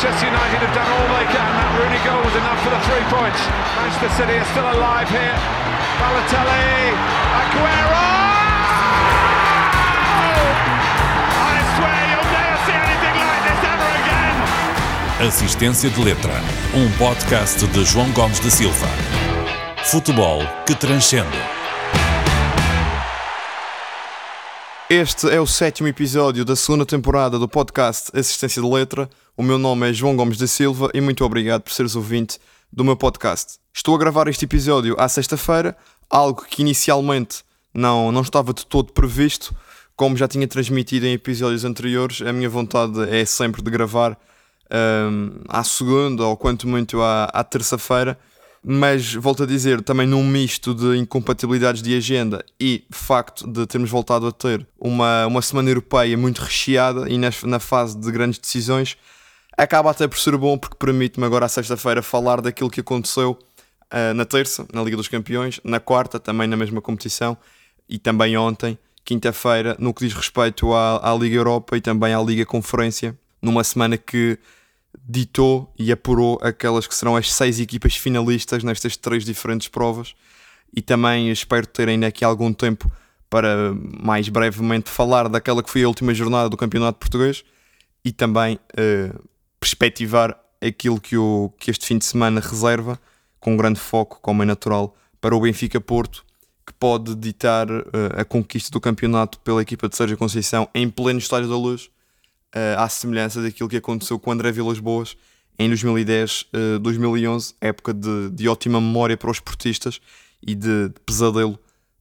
Manchester United have done all they can. That Rooney goal was enough for the three points. Manchester City are still alive here. Balotelli, Aguero! I swear you'll never see anything like this ever again. Assistência de Letra, um podcast de João Gomes da Silva. Futebol que transcende. Este é o sétimo episódio da segunda temporada do podcast Assistência de Letra. O meu nome é João Gomes da Silva e muito obrigado por seres ouvinte do meu podcast. Estou a gravar este episódio à sexta-feira, algo que inicialmente não, não estava de todo previsto. Como já tinha transmitido em episódios anteriores, a minha vontade é sempre de gravar um, à segunda ou quanto muito à, à terça-feira mas volto a dizer, também num misto de incompatibilidades de agenda e facto de termos voltado a ter uma, uma semana europeia muito recheada e nas, na fase de grandes decisões, acaba até por ser bom porque permite-me agora à sexta-feira falar daquilo que aconteceu uh, na terça, na Liga dos Campeões, na quarta, também na mesma competição, e também ontem, quinta-feira, no que diz respeito à, à Liga Europa e também à Liga Conferência, numa semana que ditou e apurou aquelas que serão as seis equipas finalistas nestas três diferentes provas. E também espero ter ainda aqui algum tempo para mais brevemente falar daquela que foi a última jornada do Campeonato Português e também uh, perspectivar aquilo que, o, que este fim de semana reserva, com grande foco, como é natural, para o Benfica Porto, que pode ditar uh, a conquista do campeonato pela equipa de Sérgio Conceição em pleno Estádio da Luz uh, à semelhança daquilo que aconteceu com André Vilas Boas em 2010, uh, 2011, época de, de, ótima memória para os esportistas e de, de pesadelo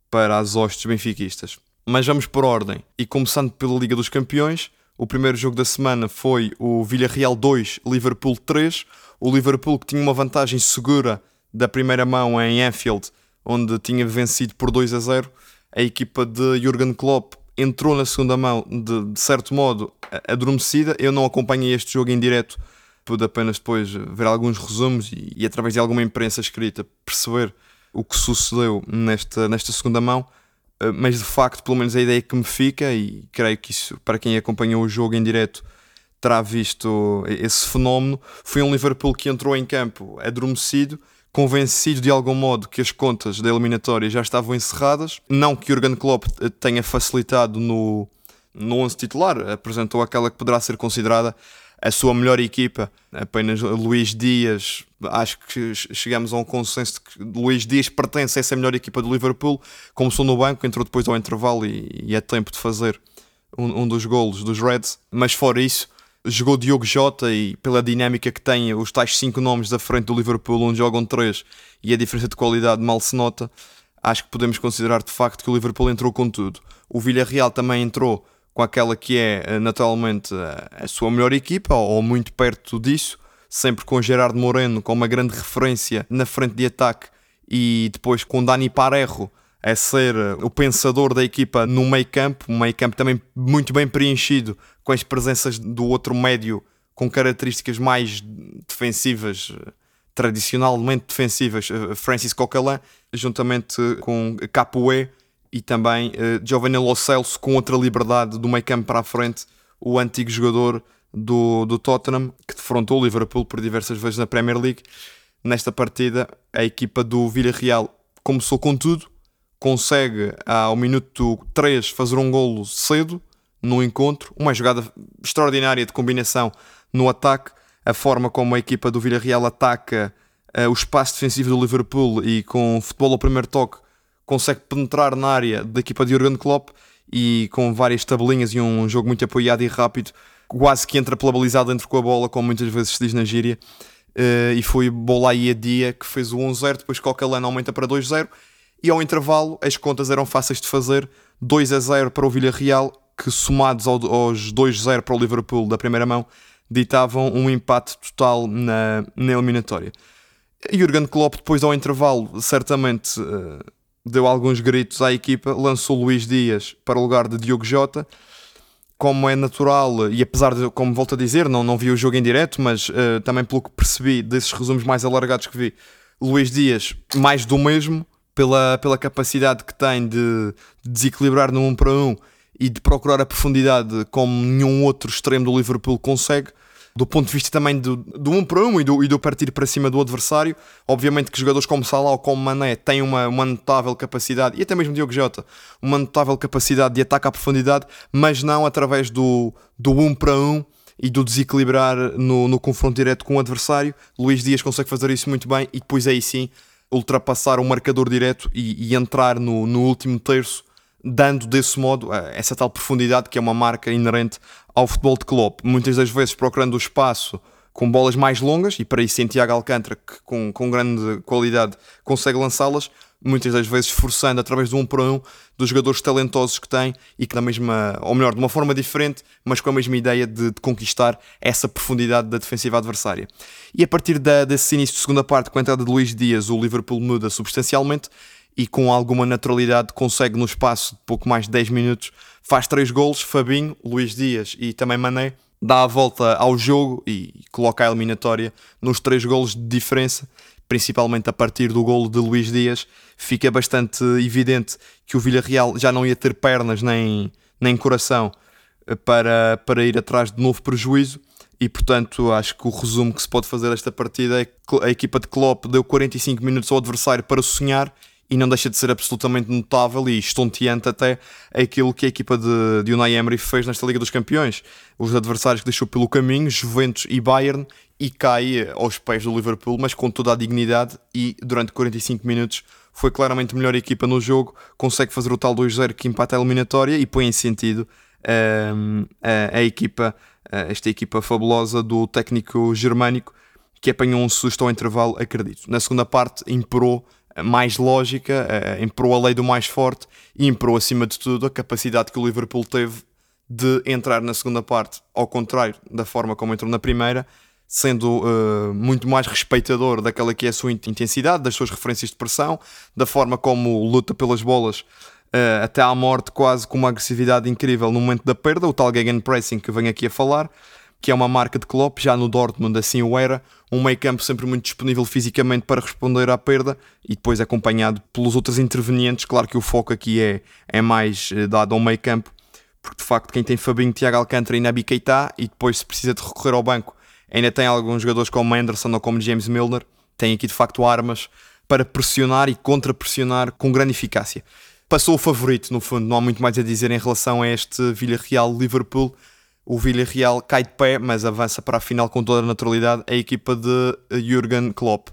para as hostes benfiquistas. Mas vamos por ordem, e começando pela Liga dos Campeões, o primeiro jogo da semana foi o Villarreal 2, Liverpool 3. O Liverpool que tinha uma vantagem segura da primeira mão em Anfield, onde tinha vencido por 2 a 0. A equipa de Jurgen Klopp entrou na segunda mão de, de certo modo adormecida. Eu não acompanhei este jogo em direto, pude apenas depois ver alguns resumos e, e, através de alguma imprensa escrita perceber o que sucedeu nesta, nesta segunda mão. Eh, mas de facto, pelo menos a ideia que me fica, e creio que isso para quem acompanhou o jogo em direto terá visto esse fenómeno, foi um Liverpool que entrou em campo adormecido convencido de algum modo que as contas da eliminatória já estavam encerradas. Não que Jurgen Klopp tenha facilitado no, no 11 titular, apresentou aquela que poderá ser considerada a sua melhor equipa. Apenas Luís Dias, acho que chegamos a um consenso de que Luís Dias pertence a essa melhor equipa do Liverpool. Começou no banco, entrou depois ao intervalo e, e é tempo de fazer um, um dos golos dos Reds. Mas fora isso, jogou Diogo Jota e pela dinâmica que tem os tais cinco nomes da frente do Liverpool onde jogam três e a diferença de qualidade mal se nota, acho que podemos considerar de facto que o Liverpool entrou com tudo. O Villarreal também entrou com aquela que é eh, naturalmente a sua melhor equipa ou muito perto disso, sempre com Gerardo Moreno como uma grande referência na frente de ataque e depois com Dani Parejo a ser eh, o pensador da equipa no meio campo, um meio campo também muito bem preenchido com as presenças do outro médio com características mais defensivas, eh, tradicionalmente defensivas, eh, Francis Coquelin, juntamente com Capoe e também Giovanni Lo Celso, com outra liberdade do meio campo para a frente, o antigo jogador do, do Tottenham, que defrontou o Liverpool por diversas vezes na Premier League. Nesta partida, a equipa do Villarreal começou com tudo, consegue ao minuto 3 fazer um golo cedo no encontro, uma jogada extraordinária de combinação no ataque, a forma como a equipa do Villarreal ataca uh, o espaço defensivo do Liverpool e com futebol ao primeiro toque consegue penetrar na área da equipa de Jurgen Klopp e com várias tabelinhas e um jogo muito apoiado e rápido, quase que entra pela balizada dentro com a bola, como muitas vezes se diz na gíria. Uh, e foi Bolaia Dia que fez o 1-0, depois Coquelin aumenta para 2-0 e ao intervalo as contas eram fáceis de fazer, 2 a 0 para o Villarreal, que somados aos 2-0 para o Liverpool da primeira mão, ditavam um empate total na, na eliminatória. Jurgen Klopp, depois ao intervalo, certamente uh, deu alguns gritos à equipa, lançou Luís Dias para o lugar de Diogo Jota. Como é natural, e apesar de, como volto a dizer, não, não vi o jogo em direto, mas uh, também pelo que percebi desses resumos mais alargados que vi, Luís Dias, mais do mesmo, pela, pela capacidade que tem de, de desequilibrar no 1 um para 1 um e de procurar a profundidade como nenhum outro extremo do Liverpool consegue. do ponto de vista também do, do um para um e do, e do partir para cima do adversário. Obviamente que jogadores como Salah ou como Mané têm uma, uma notável capacidade, e até mesmo Diogo Jota, uma notável capacidade de ataque à profundidade, mas não através do, do um para um e do desequilibrar no, no confronto direto com o adversário. Luís Dias consegue fazer isso muito bem e depois aí sim ultrapassar o marcador direto e, e entrar no, no último terço dando desse modo eh, essa tal profundidade que é uma marca inerente ao futebol de clube. Muitas das vezes procurando o espaço com bolas mais longas, e para isso tem Tiago Alcântara, que com, com grande qualidade consegue lançá-las, muitas das vezes forçando através de um para um dos jogadores talentosos que tem e que da mesma, ou melhor, de uma forma diferente, mas com a mesma ideia de, de conquistar essa profundidade da defensiva adversária. E a partir da, desse início de segunda parte, com a entrada de Luís Dias, o Liverpool muda substancialmente e com alguma naturalidade consegue no espaço de pouco mais de 10 minutos faz três golos, Fabinho, Luís Dias e também Mané dá a volta ao jogo e coloca a eliminatória nos três golos de diferença, principalmente a partir do golo de Luís Dias, fica bastante evidente que o Villarreal já não ia ter pernas nem, nem coração eh, para, para ir atrás de novo prejuízo. E portanto acho que o resumo que se pode fazer desta partida é que a equipa de Klopp deu 45 minutos ao adversário para sonhar e não deixa de ser absolutamente notável e estonteante até aquilo que a equipa de, de Unai Emery fez nesta Liga dos Campeões. Os adversários que deixou pelo caminho, Juventus e Bayern, e cai aos pés do Liverpool, mas com toda a dignidade e durante 45 minutos foi claramente a melhor equipa no jogo, consegue fazer o tal 2-0 que empata a eliminatória e põe em sentido um, a, a, equipa, esta equipa fabulosa do técnico germânico que apanhou um susto ao intervalo, acredito. Na segunda parte imperou mais lógica, uh, imperou a lei do mais forte e imperou acima de tudo a capacidade que o Liverpool teve de entrar na segunda parte, ao contrário da forma como entrou na primeira, sendo uh, muito mais respeitador daquela que é a sua intensidade, das suas referências de pressão, da forma como luta pelas bolas uh, até à morte, quase com uma agressividade incrível no momento da perda, o tal gegenpressing que venho aqui a falar, que é uma marca de Klopp, já no Dortmund assim o era, um meio campo sempre muito disponível fisicamente para responder à perda e depois acompanhado pelos outros intervenientes, claro que o foco aqui é, é mais eh, dado ao meio campo, porque de facto quem tem Fabinho, Tiago Alcântara e Nabi Keita e depois se precisa de recorrer ao banco ainda tem alguns jogadores como Anderson ou como James Milner, tem aqui de facto armas para pressionar e contra-pressionar com grande eficácia. Passou o favorito, no fundo, não há muito mais a dizer em relação a este Villarreal-Liverpool, o Villarreal cai de pé, mas avança para a final com toda a naturalidade a equipa de Jurgen Klopp.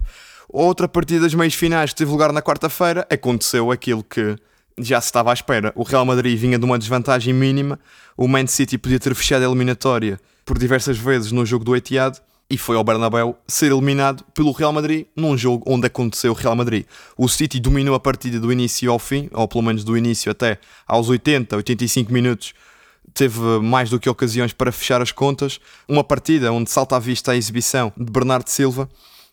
Outra partida das meias finais que teve lugar na quarta-feira, aconteceu aquilo que já se estava à espera. O Real Madrid vinha de uma desvantagem mínima, o Man City podia ter fechado a eliminatória por diversas vezes no jogo do Etihad e foi ao Bernabéu ser eliminado pelo Real Madrid num jogo onde aconteceu o Real Madrid. O City dominou a partida do início ao fim, ou pelo menos do início até aos 80, 85 minutos teve mais do que ocasiões para fechar as contas. Uma partida onde salta à vista a exibição de Bernardo Silva,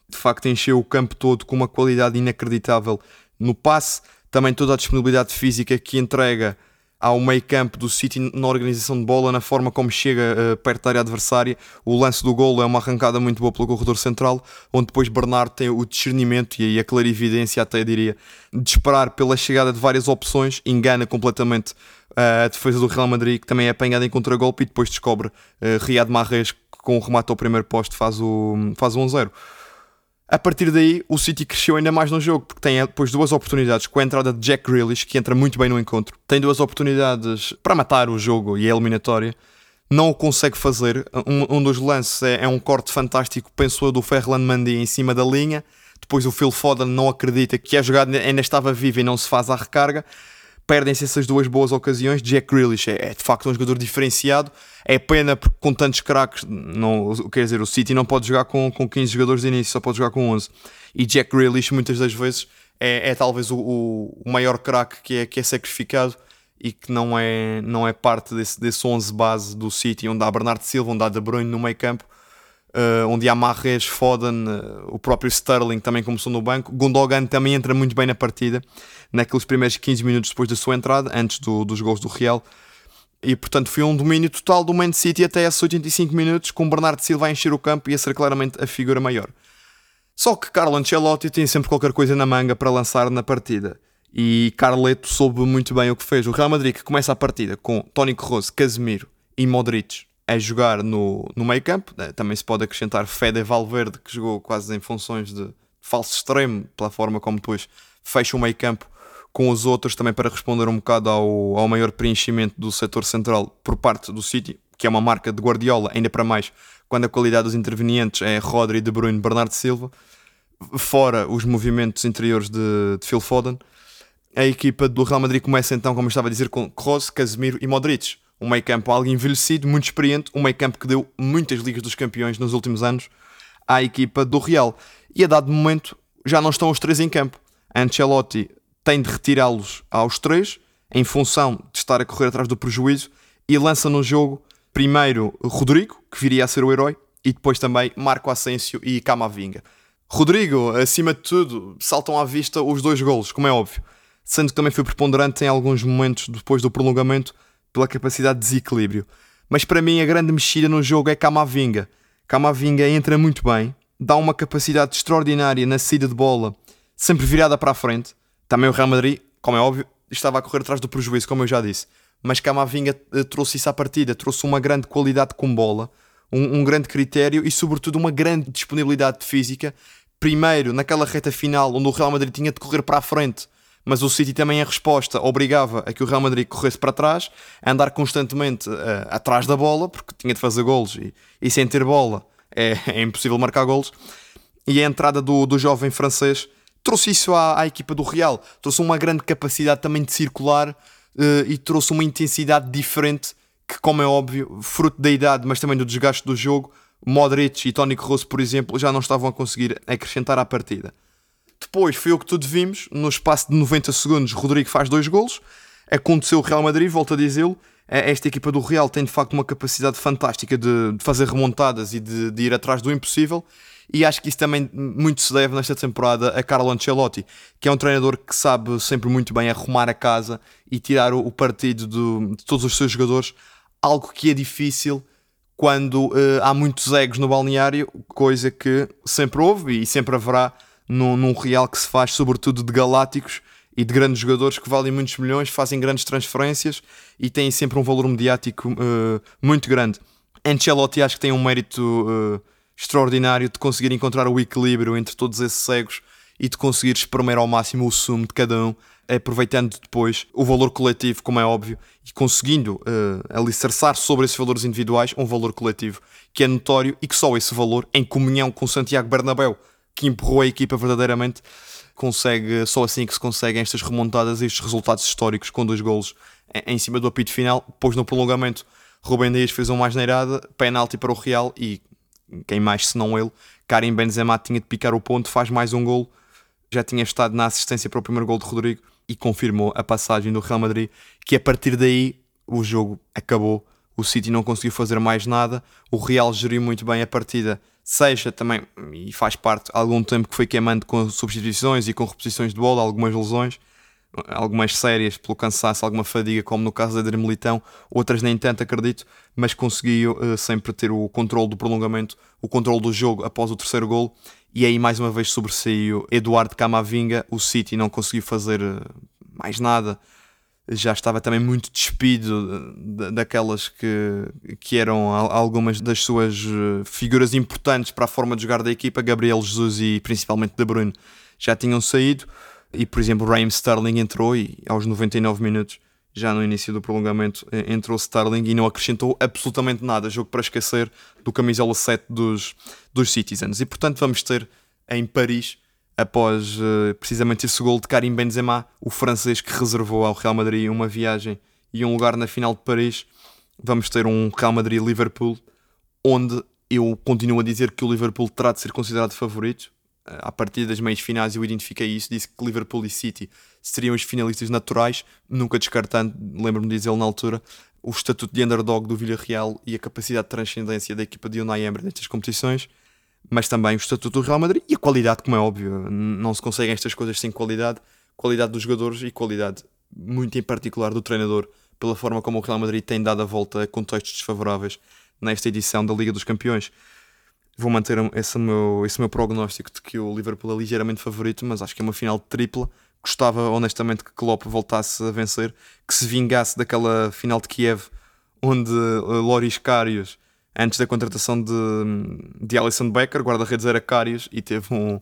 de facto encheu o campo todo com uma qualidade inacreditável no passe, também toda a disponibilidade física que entrega ao meio campo do City na organização de bola, na forma como chega uh, perto da área adversária. O lance do golo é uma arrancada muito boa pelo corredor central, onde depois Bernardo tem o discernimento e a clarividência, até diria, de esperar pela chegada de várias opções, engana completamente a defesa do Real Madrid, que também é apanhada em contragolpe e depois descobre uh, Riyad Mahrez, que com o remate ao primeiro posto faz o, faz o 1-0. A partir daí, o City cresceu ainda mais no jogo, porque tem depois duas oportunidades com a entrada de Jack Grealish, que entra muito bem no encontro. Tem duas oportunidades para matar o jogo e a eliminatória. Não o consegue fazer. Um, um dos lances é, é, um corte fantástico, pensou do Ferland Mandy em cima da linha. Depois o Phil Foden não acredita que a jogada ainda estava viva e não se faz a recarga perdem-se essas duas boas ocasiões. Jack Grealish é, é, de facto um jogador diferenciado. É pena porque com tantos craques, não, quer dizer, o City não pode jogar com, com 15 jogadores de início, só pode jogar com 11. E Jack Grealish muitas das vezes é, é talvez o, o, maior craque que é, que é sacrificado e que não é, não é parte desse, desse 11 base do City, onde há Bernardo Silva, onde há De Bruyne no meio campo. Uh, onde há Marres, Foden, uh, o próprio Sterling também começou no banco. Gundogan também entra muito bem na partida, naqueles primeiros 15 minutos depois da sua entrada, antes do, dos gols do Real. E portanto foi um domínio total do Man City até esses 85 minutos, com Bernardo Silva a encher o campo e a ser claramente a figura maior. Só que Carlo Ancelotti tem sempre qualquer coisa na manga para lançar na partida. E Carleto soube muito bem o que fez. O Real Madrid que começa a partida com Toni Kroos, Casemiro e Modric a jogar no, no meio campo. Eh, também se pode acrescentar Fede Valverde, que jogou quase em funções de falso extremo, pela forma como depois fecha o meio campo com os outros, também para responder um bocado ao, ao maior preenchimento do setor central por parte do City, que é uma marca de Guardiola, ainda para mais quando a qualidade dos intervenientes é Rodri, De Bruyne, Bernardo Silva, fora os movimentos interiores de, de Phil Foden. A equipa do Real Madrid começa então, como eu estava a dizer, com Kroos, Casemiro e Modric. Um meio campo algo envelhecido, muito experiente, um meio campo que deu muitas Ligas dos Campeões nos últimos anos à equipa do Real. E a dado momento já não estão os três em campo. Ancelotti tem de retirá-los aos três, em função de estar a correr atrás do prejuízo, e lança no jogo primeiro Rodrigo, que viria a ser o herói, e depois também Marco Asensio e Camavinga. Rodrigo, acima de tudo, saltam à vista os dois golos, como é óbvio, sendo que também foi preponderante em alguns momentos depois do prolongamento pela capacidade de desequilíbrio. Mas para mim a grande mexida no jogo é Camavinga. Camavinga entra muito bem, dá uma capacidade extraordinária na saída de bola, sempre virada para a frente. Também o Real Madrid, como é óbvio, estava a correr atrás do prejuízo, como eu já disse. Mas Camavinga eh, trouxe isso à partida, trouxe uma grande qualidade com bola, um, um grande critério e, sobretudo, uma grande disponibilidade física. Primeiro, naquela reta final, onde o Real Madrid tinha de correr para a frente, mas o City também, em resposta, obrigava a que o Real Madrid corresse para trás, a andar constantemente uh, atrás da bola, porque tinha de fazer golos e, e sem ter bola é, é, impossível marcar golos. E a entrada do, do jovem francês trouxe isso à, à equipa do Real, trouxe uma grande capacidade também de circular uh, e trouxe uma intensidade diferente que, como é óbvio, fruto da idade, mas também do desgaste do jogo, Modric e Toni Kroos, por exemplo, já não estavam a conseguir acrescentar à partida. Depois foi o que tudo vimos, no espaço de 90 segundos, Rodrigo faz dois golos. Aconteceu o Real Madrid, volto a dizê-lo. É, esta equipa do Real tem de facto uma capacidade fantástica de, fazer remontadas e de, de, ir atrás do impossível. E acho que isso também muito se deve nesta temporada a Carlo Ancelotti, que é um treinador que sabe sempre muito bem arrumar a casa e tirar o, o partido de, de todos os seus jogadores, algo que é difícil quando uh, há muitos egos no balneário, coisa que sempre houve e sempre haverá num, num Real que se faz sobretudo de galácticos e de grandes jogadores que valem muitos milhões, fazem grandes transferências e têm sempre um valor mediático uh, muito grande. Ancelotti acho que tem um mérito uh, extraordinário de conseguir encontrar o equilíbrio entre todos esses cegos e de conseguir espremer ao máximo o sumo de cada um, aproveitando depois o valor coletivo, como é óbvio, e conseguindo uh, alicerçar sobre esses valores individuais um valor coletivo que é notório e que só esse valor, em comunhão com Santiago Bernabéu, que empurrou a equipa verdadeiramente, consegue, só assim que se conseguem estas remontadas estes resultados históricos com dois golos em cima do apito final. Depois no prolongamento, Rubem Dias fez uma mais neirada, penalti para o Real e quem mais se não ele, Karim Benzema tinha de picar o ponto, faz mais um gol, já tinha estado na assistência para o primeiro gol de Rodrigo e confirmou a passagem do Real Madrid, que a partir daí o jogo acabou, o City não conseguiu fazer mais nada, o Real geriu muito bem a partida seja também, e faz parte, algum tempo que foi queimando com substituições e com reposições de bola, algumas lesões, algumas sérias pelo cansaço, alguma fadiga, como no caso da Adriano Militão, outras nem tanto, acredito, mas conseguiu uh, sempre ter o controle do prolongamento, o controle do jogo após o terceiro gol, e aí mais uma vez sobressaiu Eduardo Camavinga, o City não conseguiu fazer uh, mais nada, já estava também muito despido daquelas que, que eram algumas das suas eh, figuras importantes para a forma de jogar da equipa, Gabriel Jesus e principalmente De Bruyne, já tinham saído. E por exemplo Raheem Sterling entrou e aos 99 minutos já no início do prolongamento entrou Sterling e não acrescentou absolutamente nada, jogo para esquecer do camisola 7 dos, dos Citizens. E portanto vamos ter em Paris após uh, precisamente esse gol de Karim Benzema, o francês que reservou ao Real Madrid uma viagem e um lugar na final de Paris, vamos ter um Real Madrid-Liverpool, onde eu continuo a dizer que o Liverpool terá de ser considerado favorito. Uh, a partir das meias finais eu identifiquei isso, disse que Liverpool e City seriam os finalistas naturais, nunca descartando, lembro-me de dizer na altura, o estatuto de underdog do Villarreal e a capacidade de transcendência da equipa de Unai Emery nestas competições mas também o estatuto do Real Madrid e a qualidade, como é óbvio. Não se conseguem estas coisas sem qualidade. Qualidade dos jogadores e qualidade, muito em particular, do treinador, pela forma como o Real Madrid tem dado a volta a contextos desfavoráveis nesta edição da Liga dos Campeões. Vou manter esse meu, esse meu prognóstico de que o Liverpool é ligeiramente favorito, mas acho que é uma final tripla. Gostava honestamente que Klopp voltasse a vencer, que se vingasse daquela final de Kiev onde uh, Loris Karius, antes da contratação de, de Alison Becker, guarda-redes era Karius, e teve um,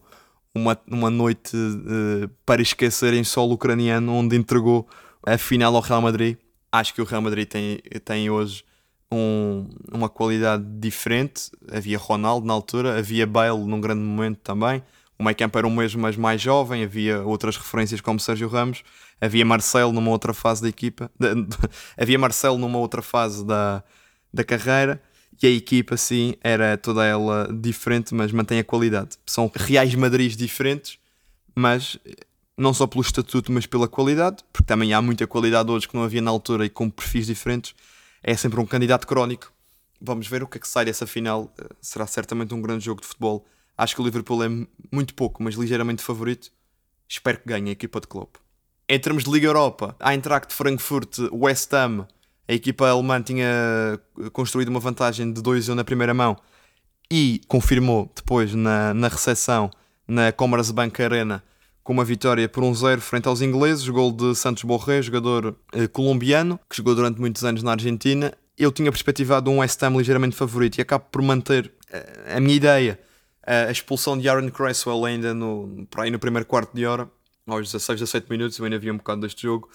uma, uma noite uh, para esquecer em solo ucraniano, onde entregou a final ao Real Madrid. Acho que o Real Madrid tem, tem hoje um, uma qualidade diferente. Havia Ronaldo na altura, havia Bale num grande momento também. O meio era o mesmo, mas mais jovem. Havia outras referências como Sérgio Ramos. Havia Marcelo numa outra fase da equipa. Havia Marcelo numa outra fase da, da carreira. E a equipa, sim, era toda ela diferente, mas mantém a qualidade. São reais Madrids diferentes, mas não só pelo estatuto, mas pela qualidade, porque também há muita qualidade hoje que não havia na altura e com perfis diferentes é sempre um candidato crónico. Vamos ver o que é que sai dessa final. Eh, será certamente um grande jogo de futebol. Acho que o Liverpool é muito pouco, mas ligeiramente favorito. Espero que ganhe a equipa de Klopp. Em termos de Liga Europa, a Eintracht de Frankfurt, West Ham, a equipa alemã tinha eh, construído uma vantagem de 2-1 na primeira mão e confirmou depois na, na recepção na Commerzbank Arena com uma vitória por 1-0 frente aos ingleses, gol de Santos Borré, jogador eh, colombiano, que jogou durante muitos anos na Argentina. Eu tinha perspectivado um West Ham ligeiramente favorito e acabo por manter eh, a minha ideia. a expulsão de Aaron Cresswell ainda no, por aí no primeiro quarto de hora, aos 16, 17 minutos, eu ainda havia um bocado deste jogo.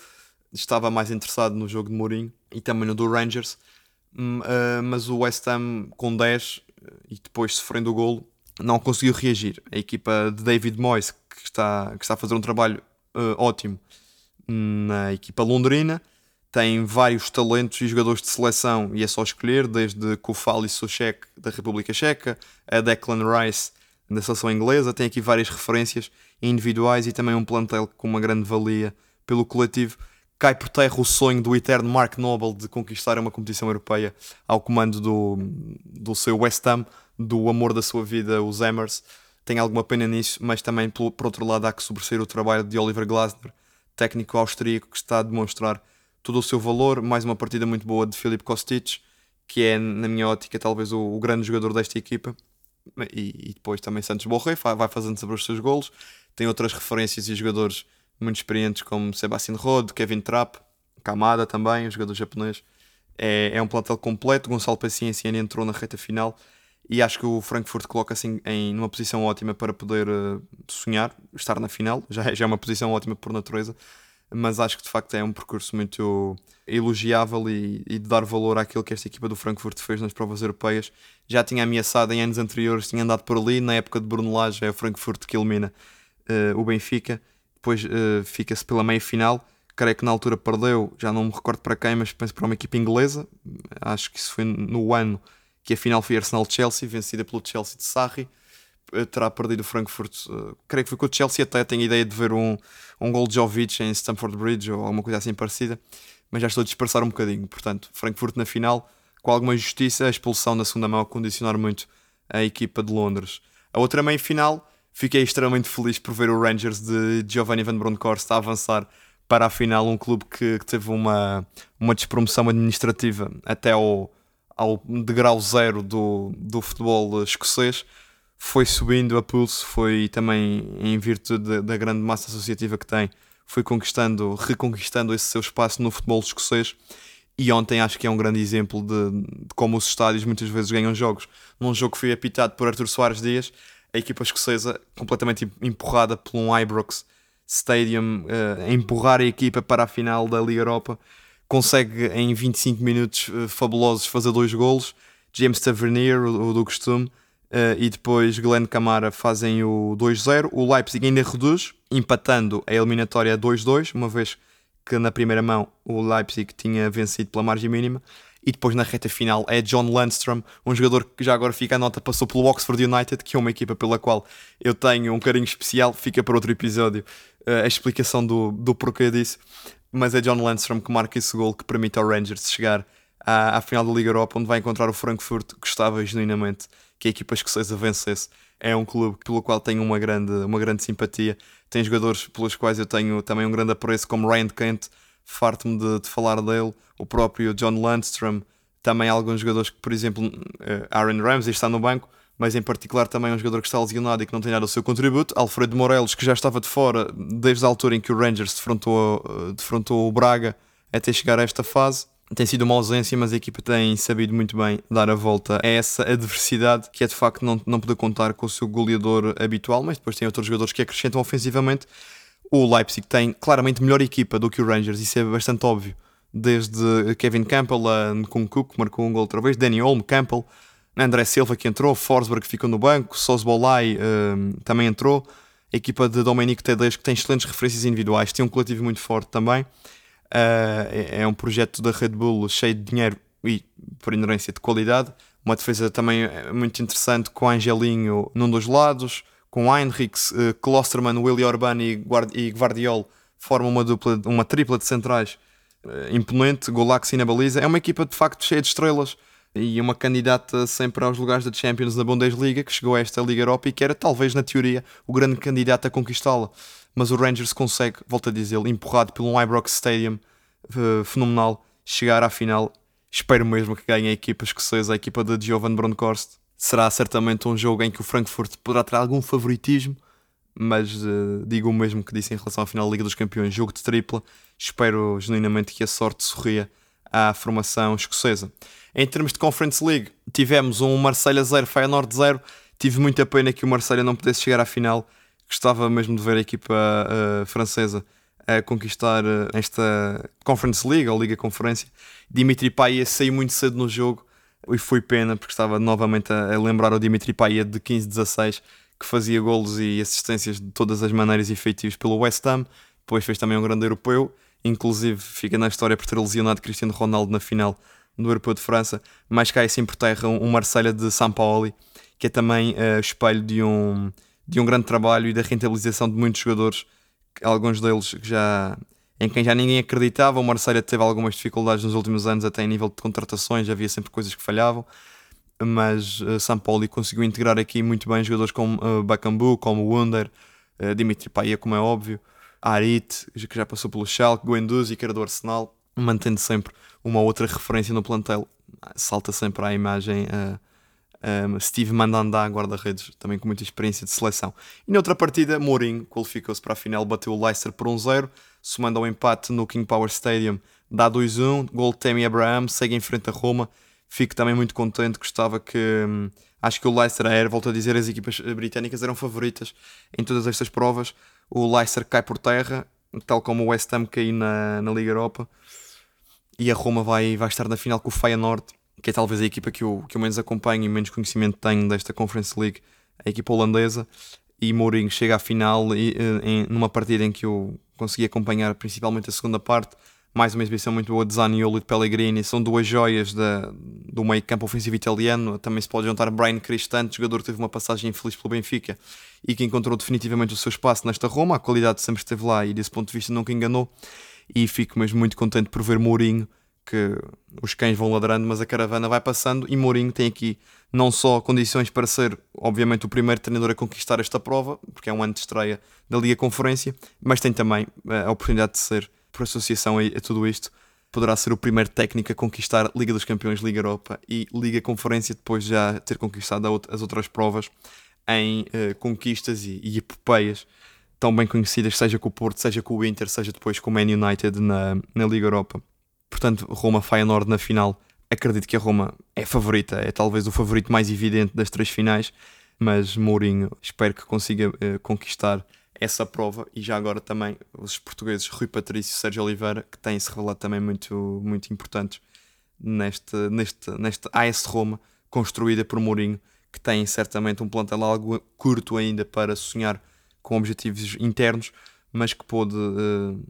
Estava mais interessado no jogo de Mourinho e também no do Rangers. Uh, mas o West Ham com 10 e depois sofrendo o golo não conseguiu reagir. A equipa de David Moyes, que está, que está a fazer um trabalho uh, ótimo na equipa londrina, tem vários talentos e jogadores de seleção, e é só escolher, desde Kufal e Soucek da República Checa, a Declan Rice da seleção inglesa, tem aqui várias referências individuais e também um plantel com uma grande valia pelo coletivo. Cai por terra o sonho do eterno Mark Noble de conquistar uma competição europeia ao comando do, do seu West Ham, do amor da sua vida, os Hammers. Tem alguma pena nisso, mas também, por, por outro lado, há que sobresser o trabalho de Oliver Glasner, técnico austríaco que está a demonstrar todo o seu valor. Mais uma partida muito boa de Filip Kostic, que é, na minha ótica, talvez o, o grande jogador desta equipa. E, e, depois também Santos Borré vai fazendo sobre os seus golos. Tem outras referências e jogadores muito experientes como Sebastian Rode, Kevin Trapp, Kamada também, um jogador japonês. É, é um plantel completo. Gonçalo Paciência entrou na reta final e acho que o Frankfurt coloca-se em, em numa posição ótima para poder uh, sonhar, estar na final, já, já é uma posição ótima por natureza, mas acho que de facto é um percurso muito elogiável e, e, de dar valor àquilo que esta equipa do Frankfurt fez nas provas europeias. Já tinha ameaçado em anos anteriores, tinha andado por ali, na época de Bruno Lage é o Frankfurt que elimina uh, o Benfica, depois uh, fica-se pela meia final. Creio que na altura perdeu, já não me recordo para quem, mas penso para uma equipa inglesa. Acho que isso foi no ano que a final foi Arsenal-Chelsea, vencida pelo Chelsea de Sarri. Eh, terá perdido o Frankfurt, uh, creio que foi com o Chelsea. Até tenho ideia de ver um, um gol de Jovic em Stamford Bridge ou alguma coisa assim parecida, mas já estou a dispersar um bocadinho. Portanto, Frankfurt na final, com alguma justiça, a expulsão na segunda mão a condicionar muito a equipa de Londres. A outra meia final, fiquei extremamente feliz por ver o Rangers de Giovanni Van Bronckhorst a avançar para a final, um clube que, que teve uma, uma despromoção administrativa até ao ao degrau zero do, do futebol escocês, foi subindo a pulso, foi também em virtude da grande massa associativa que tem, foi conquistando, reconquistando esse seu espaço no futebol escocês. E ontem acho que é um grande exemplo de, de como os estádios muitas vezes ganham jogos. Num jogo que foi apitado por Arthur Soares Dias, a equipa escocesa completamente empurrada por um Ibrox Stadium, uh, a empurrar a equipa para a final da Liga Europa consegue em 25 minutos uh, fabulosos fazer dois golos. James Tavernier, o, o do costume, uh, e depois Glenn Camara fazem o 2-0. O Leipzig ainda reduz, empatando a eliminatória 2-2, uma vez que na primeira mão o Leipzig tinha vencido pela margem mínima. E depois na reta final é John Landstrom, um jogador que já agora fica a nota, passou pelo Oxford United, que é uma equipa pela qual eu tenho um carinho especial, fica para outro episódio uh, a explicação do, do porquê disso mas é John Landstrom que marca esse gol que permite ao Rangers chegar à, à final da Liga Europa, onde vai encontrar o Frankfurt, que gostava genuinamente que a equipa escocesa vencesse. É um clube pelo qual tenho uma grande, uma grande simpatia. Tem jogadores pelos quais eu tenho também um grande apreço, como Ryan Kent, farto-me de, de, falar dele, o próprio John Landstrom, também alguns jogadores que, por exemplo, eh, Aaron Ramsey está no banco, mas em particular também um jogador que está lesionado e que não tem dado o seu contributo. Alfredo Morelos, que já estava de fora desde a altura em que o Rangers defrontou, eh, defrontou o Braga até chegar a esta fase. tem sido uma ausência, mas a equipa tem sabido muito bem dar a volta a essa adversidade que é de facto não, não poder contar com o seu goleador habitual, mas depois tem outros jogadores que acrescentam ofensivamente. O Leipzig tem claramente melhor equipa do que o Rangers, isso é bastante óbvio. Desde Kevin Campbell a Nkunku, que marcou um gol outra vez, Danny Olmo, Campbell, André Silva que entrou, Forsberg que ficou no banco, Sosbolai um, também entrou. A equipa de Domenico Tedesco tem excelentes referências individuais, tem um coletivo muito forte também. Uh, é, é, um projeto da Red Bull cheio de dinheiro e, por inerência, de qualidade. Uma defesa também eh, muito interessante com Angelinho num dos lados, com Heinrichs, uh, Klosterman, Willy Orban e, Guard e Guardiol formam uma, dupla, uma tripla de centrais uh, imponente, Golaxi na baliza. É uma equipa de facto cheia de estrelas e uma candidata sempre aos lugares da Champions na Bundesliga, que chegou a esta Liga Europa e que era talvez na teoria o grande candidato a conquistá-la mas o Rangers consegue, volto a dizer, empurrado pelo Ibrox Stadium uh, fenomenal, chegar à final. Espero mesmo que ganhe a equipa escocesa, a equipa de Jovan Bronkhorst. Será certamente um jogo em que o Frankfurt poderá ter algum favoritismo, mas uh, digo o mesmo que disse em relação à final da Liga dos Campeões, jogo de tripla. Espero genuinamente que a sorte sorria à formação escocesa. Em termos de Conference League, tivemos um Marselha 0, Feyenoord 0. Tive muita pena que o Marselha não pudesse chegar à final gostava mesmo de ver a equipa uh, francesa a conquistar uh, esta Conference League ou Liga Conferência. Dimitri Payet saiu muito cedo no jogo e foi pena porque estava novamente a, a lembrar o Dimitri Payet de 15-16 que fazia golos e assistências de todas as maneiras efetivas pelo West Ham. Depois fez também um grande europeu, inclusive fica na história por ter lesionado Cristiano Ronaldo na final do Europeu de França, mas cai assim por terra um, um Marselha de São Paulo, que é também uh, espelho de um de um grande trabalho e da rentabilização de muitos jogadores, alguns deles já em quem já ninguém acreditava. O Marseille teve algumas dificuldades nos últimos anos, até em nível de contratações, havia sempre coisas que falhavam. Mas uh, São Paulo conseguiu integrar aqui muito bem jogadores como uh, Bakambu, como Wunder, uh, Dimitri Payet, como é óbvio, Arit, que já passou pelo Schalke, Guendouzi, que era do Arsenal, mantendo sempre uma outra referência no plantel. Salta sempre à imagem uh, um, Steve Mandanda, guarda-redes, também com muita experiência de seleção. E noutra partida, Mourinho qualificou-se para a final, bateu o Leicester por 1-0, somando ao empate no King Power Stadium, dá 2-1, gol de Tammy Abraham, segue em frente a Roma. Fico também muito contente, gostava que. Hum, acho que o Leicester era, volto a dizer, as equipas britânicas eram favoritas em todas estas provas. O Leicester cai por terra, tal como o West Ham caiu na, na Liga Europa. E a Roma vai, vai estar na final com o Feyenoord que é talvez a equipa que eu, que eu menos acompanho e menos conhecimento tenho desta Conference League, a equipa holandesa. E Mourinho chega à final e, eh, em, numa partida em que eu consegui acompanhar principalmente a segunda parte. Mais uma exibição muito boa de Zaniolo e de Pellegrini. São duas joias da, do meio campo ofensivo italiano. Também se pode juntar Brian Cristante, jogador que teve uma passagem infeliz pelo Benfica e que encontrou definitivamente o seu espaço nesta Roma. A qualidade sempre esteve lá e desse ponto de vista nunca enganou. E fico mesmo muito contente por ver Mourinho que os cães vão ladrando, mas a caravana vai passando e Mourinho tem aqui não só condições para ser, obviamente, o primeiro treinador a conquistar esta prova, porque é um ano de estreia da Liga Conferência, mas tem também eh, a oportunidade de ser, por associação a, tudo isto, poderá ser o primeiro técnico a conquistar Liga dos Campeões, Liga Europa e Liga Conferência, depois de já ter conquistado as outras provas em uh, conquistas e, e epopeias tão bem conhecidas, seja com o Porto, seja com o Inter, seja depois com o Man United na, na Liga Europa. Portanto, Roma-Feyenoord na final. Acredito que a Roma é favorita, é talvez o favorito mais evidente das três finais, mas Mourinho espero que consiga uh, conquistar essa prova e já agora também os portugueses Rui Patrício e Sérgio Oliveira, que têm se revelado também muito, muito importantes neste, neste, neste AS Roma, construída por Mourinho, que tem certamente um plantel algo curto ainda para sonhar com objetivos internos, mas que pode uh,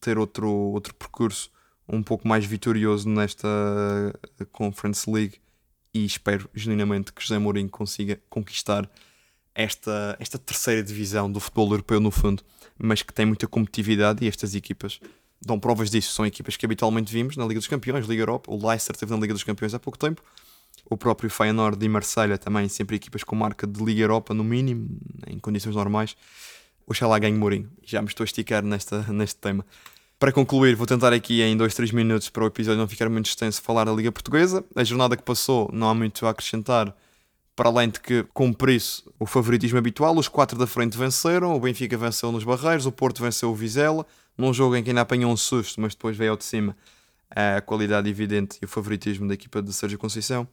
ter outro, outro percurso um pouco mais vitorioso nesta Conference League e espero genuinamente que José Mourinho consiga conquistar esta, esta terceira divisão do futebol europeu no fundo, mas que tem muita competitividade e estas equipas dão provas disso. São equipas que habitualmente vimos na Liga dos Campeões, Liga Europa, o Leicester esteve na Liga dos Campeões há pouco tempo, o próprio Feyenoord e Marselha também, sempre equipas com marca de Liga Europa no mínimo, em condições normais. Oxalá ganhe Mourinho. Já me estou a esticar nesta, neste tema. Para concluir, vou tentar aqui em 2, 3 minutos para o episódio não ficar muito extenso falar da Liga Portuguesa. A jornada que passou não há muito a acrescentar, para além de que cumpre isso o favoritismo habitual. Os quatro da frente venceram, o Benfica venceu nos Barreiros, o Porto venceu o Vizela, num jogo em que ainda apanhou um susto, mas depois veio ao de cima a qualidade evidente e o favoritismo da equipa de Sérgio Conceição.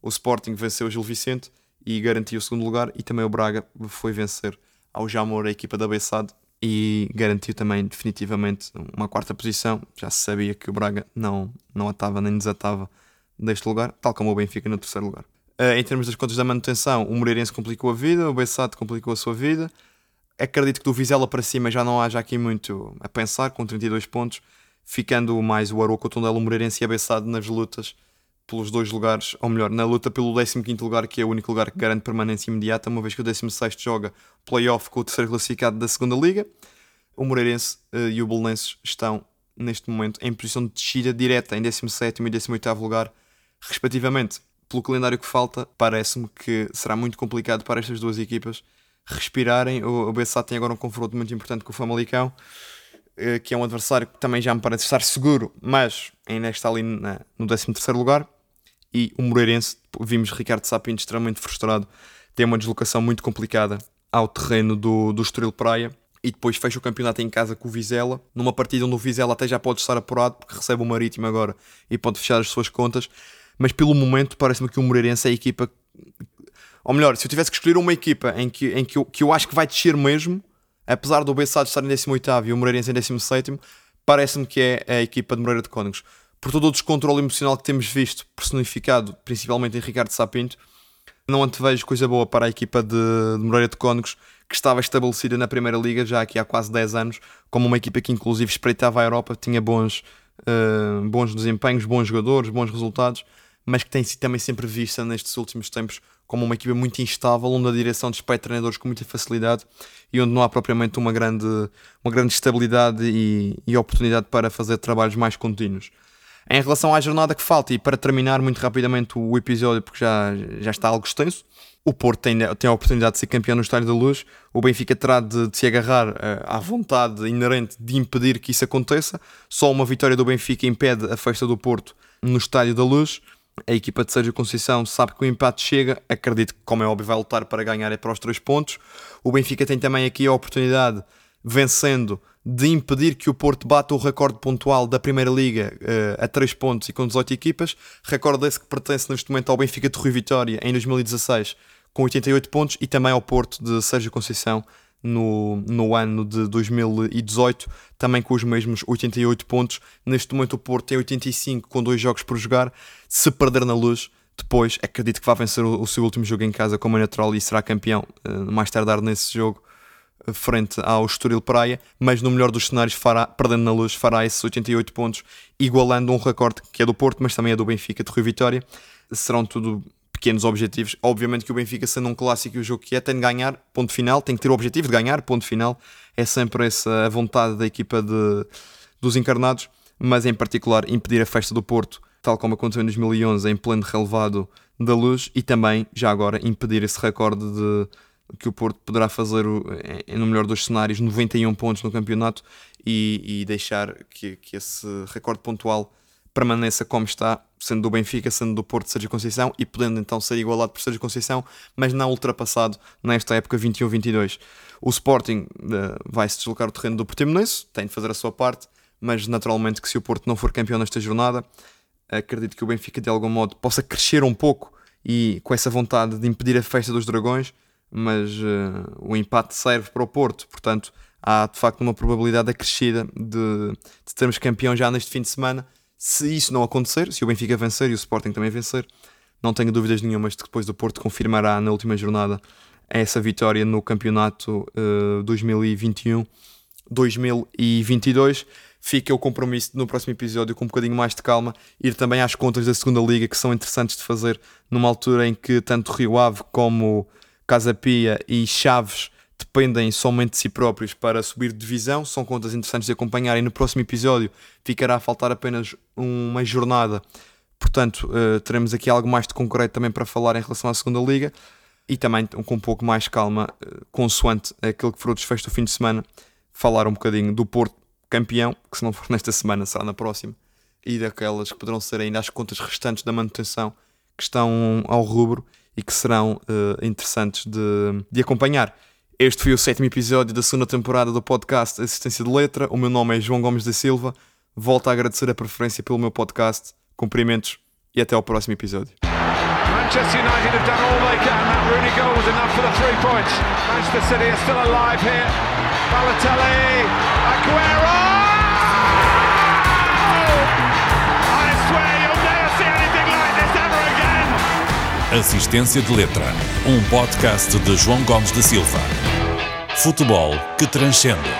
O Sporting venceu o Gil Vicente e garantiu o segundo lugar, e também o Braga foi vencer ao Jamor, a equipa da Bessade, e garantiu também definitivamente uma quarta posição. Já se sabia que o Braga não, não atava nem desatava deste lugar, tal como o Benfica no terceiro lugar. Uh, em termos das contas da manutenção, o Moreirense complicou a vida, o Bessade complicou a sua vida. Acredito que do Vizela para cima já não haja aqui muito a pensar, com 32 pontos, ficando mais o Aroca, o Tondela, o Moreirense e a Bessade nas lutas pelos dois lugares, ou melhor, na luta pelo 15 lugar, que é o único lugar que garante permanência imediata, uma vez que o 16 joga playoff com o terceiro classificado da segunda liga. O Moreirense uh, e o Belenenses estão, neste momento, em posição de descida direta em 17 e 18 lugar, respectivamente. Pelo calendário que falta, parece-me que será muito complicado para estas duas equipas respirarem. O, o tem agora um confronto muito importante com o Famalicão, uh, que é um adversário que também já me parece estar seguro, mas ainda está ali na, no 13 lugar e o Moreirense, vimos Ricardo Sapinto extremamente frustrado, tem uma deslocação muito complicada ao terreno do, do Estoril Praia e depois fecha o campeonato em casa com o Vizela, numa partida onde o Vizela até já pode estar apurado porque recebe o Marítimo agora e pode fechar as suas contas, mas pelo momento parece-me que o Moreirense é a equipa ou melhor, se eu tivesse que escolher uma equipa em que, em que, eu, que eu acho que vai descer mesmo, apesar do Bessade estar em 18 e o Moreirense em 17, parece-me que é a equipa de Moreira de Cónigos por todo o descontrole emocional que temos visto, personificado principalmente em Ricardo Sapinto, não antevejo coisa boa para a equipa de, de Moreira de Cónegos, que estava estabelecida na Primeira Liga já aqui há quase 10 anos, como uma equipa que inclusive espreitava a Europa, tinha bons, uh, bons desempenhos, bons jogadores, bons resultados, mas que tem sido também sempre vista nestes últimos tempos como uma equipa muito instável, onde a direção despede treinadores com muita facilidade e onde não há propriamente uma grande, uma grande estabilidade e, e oportunidade para fazer trabalhos mais contínuos. Em relação à jornada que falta, e para terminar muito rapidamente o episódio, porque já, já está algo extenso, o Porto tem, tem a oportunidade de ser campeão no Estádio da Luz, o Benfica terá de, de se agarrar uh, à vontade inerente de impedir que isso aconteça. Só uma vitória do Benfica impede a festa do Porto no Estádio da Luz. A equipa de Sérgio Conceição sabe que o empate chega, acredito que, como é óbvio, vai lutar para ganhar é para os três pontos. O Benfica tem também aqui a oportunidade, vencendo, de impedir que o Porto bata o recorde pontual da Primeira Liga uh, a 3 pontos e com 18 equipas. Recorde esse que pertence neste momento ao Benfica de Rui Vitória em 2016 com 88 pontos e também ao Porto de Sérgio Conceição no, no ano de 2018, também com os mesmos 88 pontos. Neste momento o Porto tem 85 com dois jogos por jogar. Se perder na luz, depois acredito que vai vencer o, o seu último jogo em casa como é natural e será campeão uh, mais tardar nesse jogo frente ao Estoril Praia, mas no melhor dos cenários, fará, perdendo na luz, fará esses 88 pontos, igualando um recorde que é do Porto, mas também é do Benfica de Rui Vitória. Serão tudo pequenos objetivos. Obviamente que o Benfica, sendo um clássico e o jogo que é, tem de ganhar, ponto final, tem que ter o objetivo de ganhar, ponto final. É sempre essa a vontade da equipa de, dos encarnados, mas em particular impedir a festa do Porto, tal como aconteceu em 2011, em pleno relevado da luz, e também, já agora, impedir esse recorde de que o Porto poderá fazer, no melhor dos cenários, 91 pontos no campeonato e, e deixar que, que, esse recorde pontual permaneça como está, sendo do Benfica, sendo do Porto Sérgio Conceição e podendo então ser igualado por Sérgio Conceição, mas não ultrapassado nesta época 21-22. O Sporting uh, vai se deslocar o terreno do Portimonense, tem de fazer a sua parte, mas naturalmente que se o Porto não for campeão nesta jornada, acredito que o Benfica de algum modo possa crescer um pouco e com essa vontade de impedir a festa dos dragões mas uh, o empate serve para o Porto, portanto há de facto uma probabilidade acrescida de, de termos campeão já neste fim de semana. Se isso não acontecer, se o Benfica vencer e o Sporting também vencer, não tenho dúvidas nenhumas de que depois o Porto confirmará na última jornada essa vitória no campeonato uh, 2021-2022. Fica o compromisso no próximo episódio com um bocadinho mais de calma, ir também às contas da segunda liga que são interessantes de fazer numa altura em que tanto Rio Ave como Casa Pia e Chaves dependem somente de si próprios para subir de divisão, são contas interessantes de acompanhar e no próximo episódio ficará a faltar apenas uma jornada, portanto uh, teremos aqui algo mais de concreto também para falar em relação à segunda liga e também com um pouco mais calma, uh, consoante aquilo que for o desfecho do fim de semana, falar um bocadinho do Porto campeão, que se não for nesta semana será na próxima, e daquelas que poderão ser ainda as contas restantes da manutenção que estão ao rubro e que serão uh, interessantes de, de acompanhar. Este foi o sétimo episódio da segunda temporada do podcast Assistência de Letra. O meu nome é João Gomes da Silva. volto a agradecer a preferência pelo meu podcast. Cumprimentos e até ao próximo episódio. Manchester United have done all they can. That Rooney goal was enough for the three points. Manchester City are still alive here. Balotelli, Aguero! Assistência de Letra, um podcast de João Gomes da Silva. Futebol que transcende.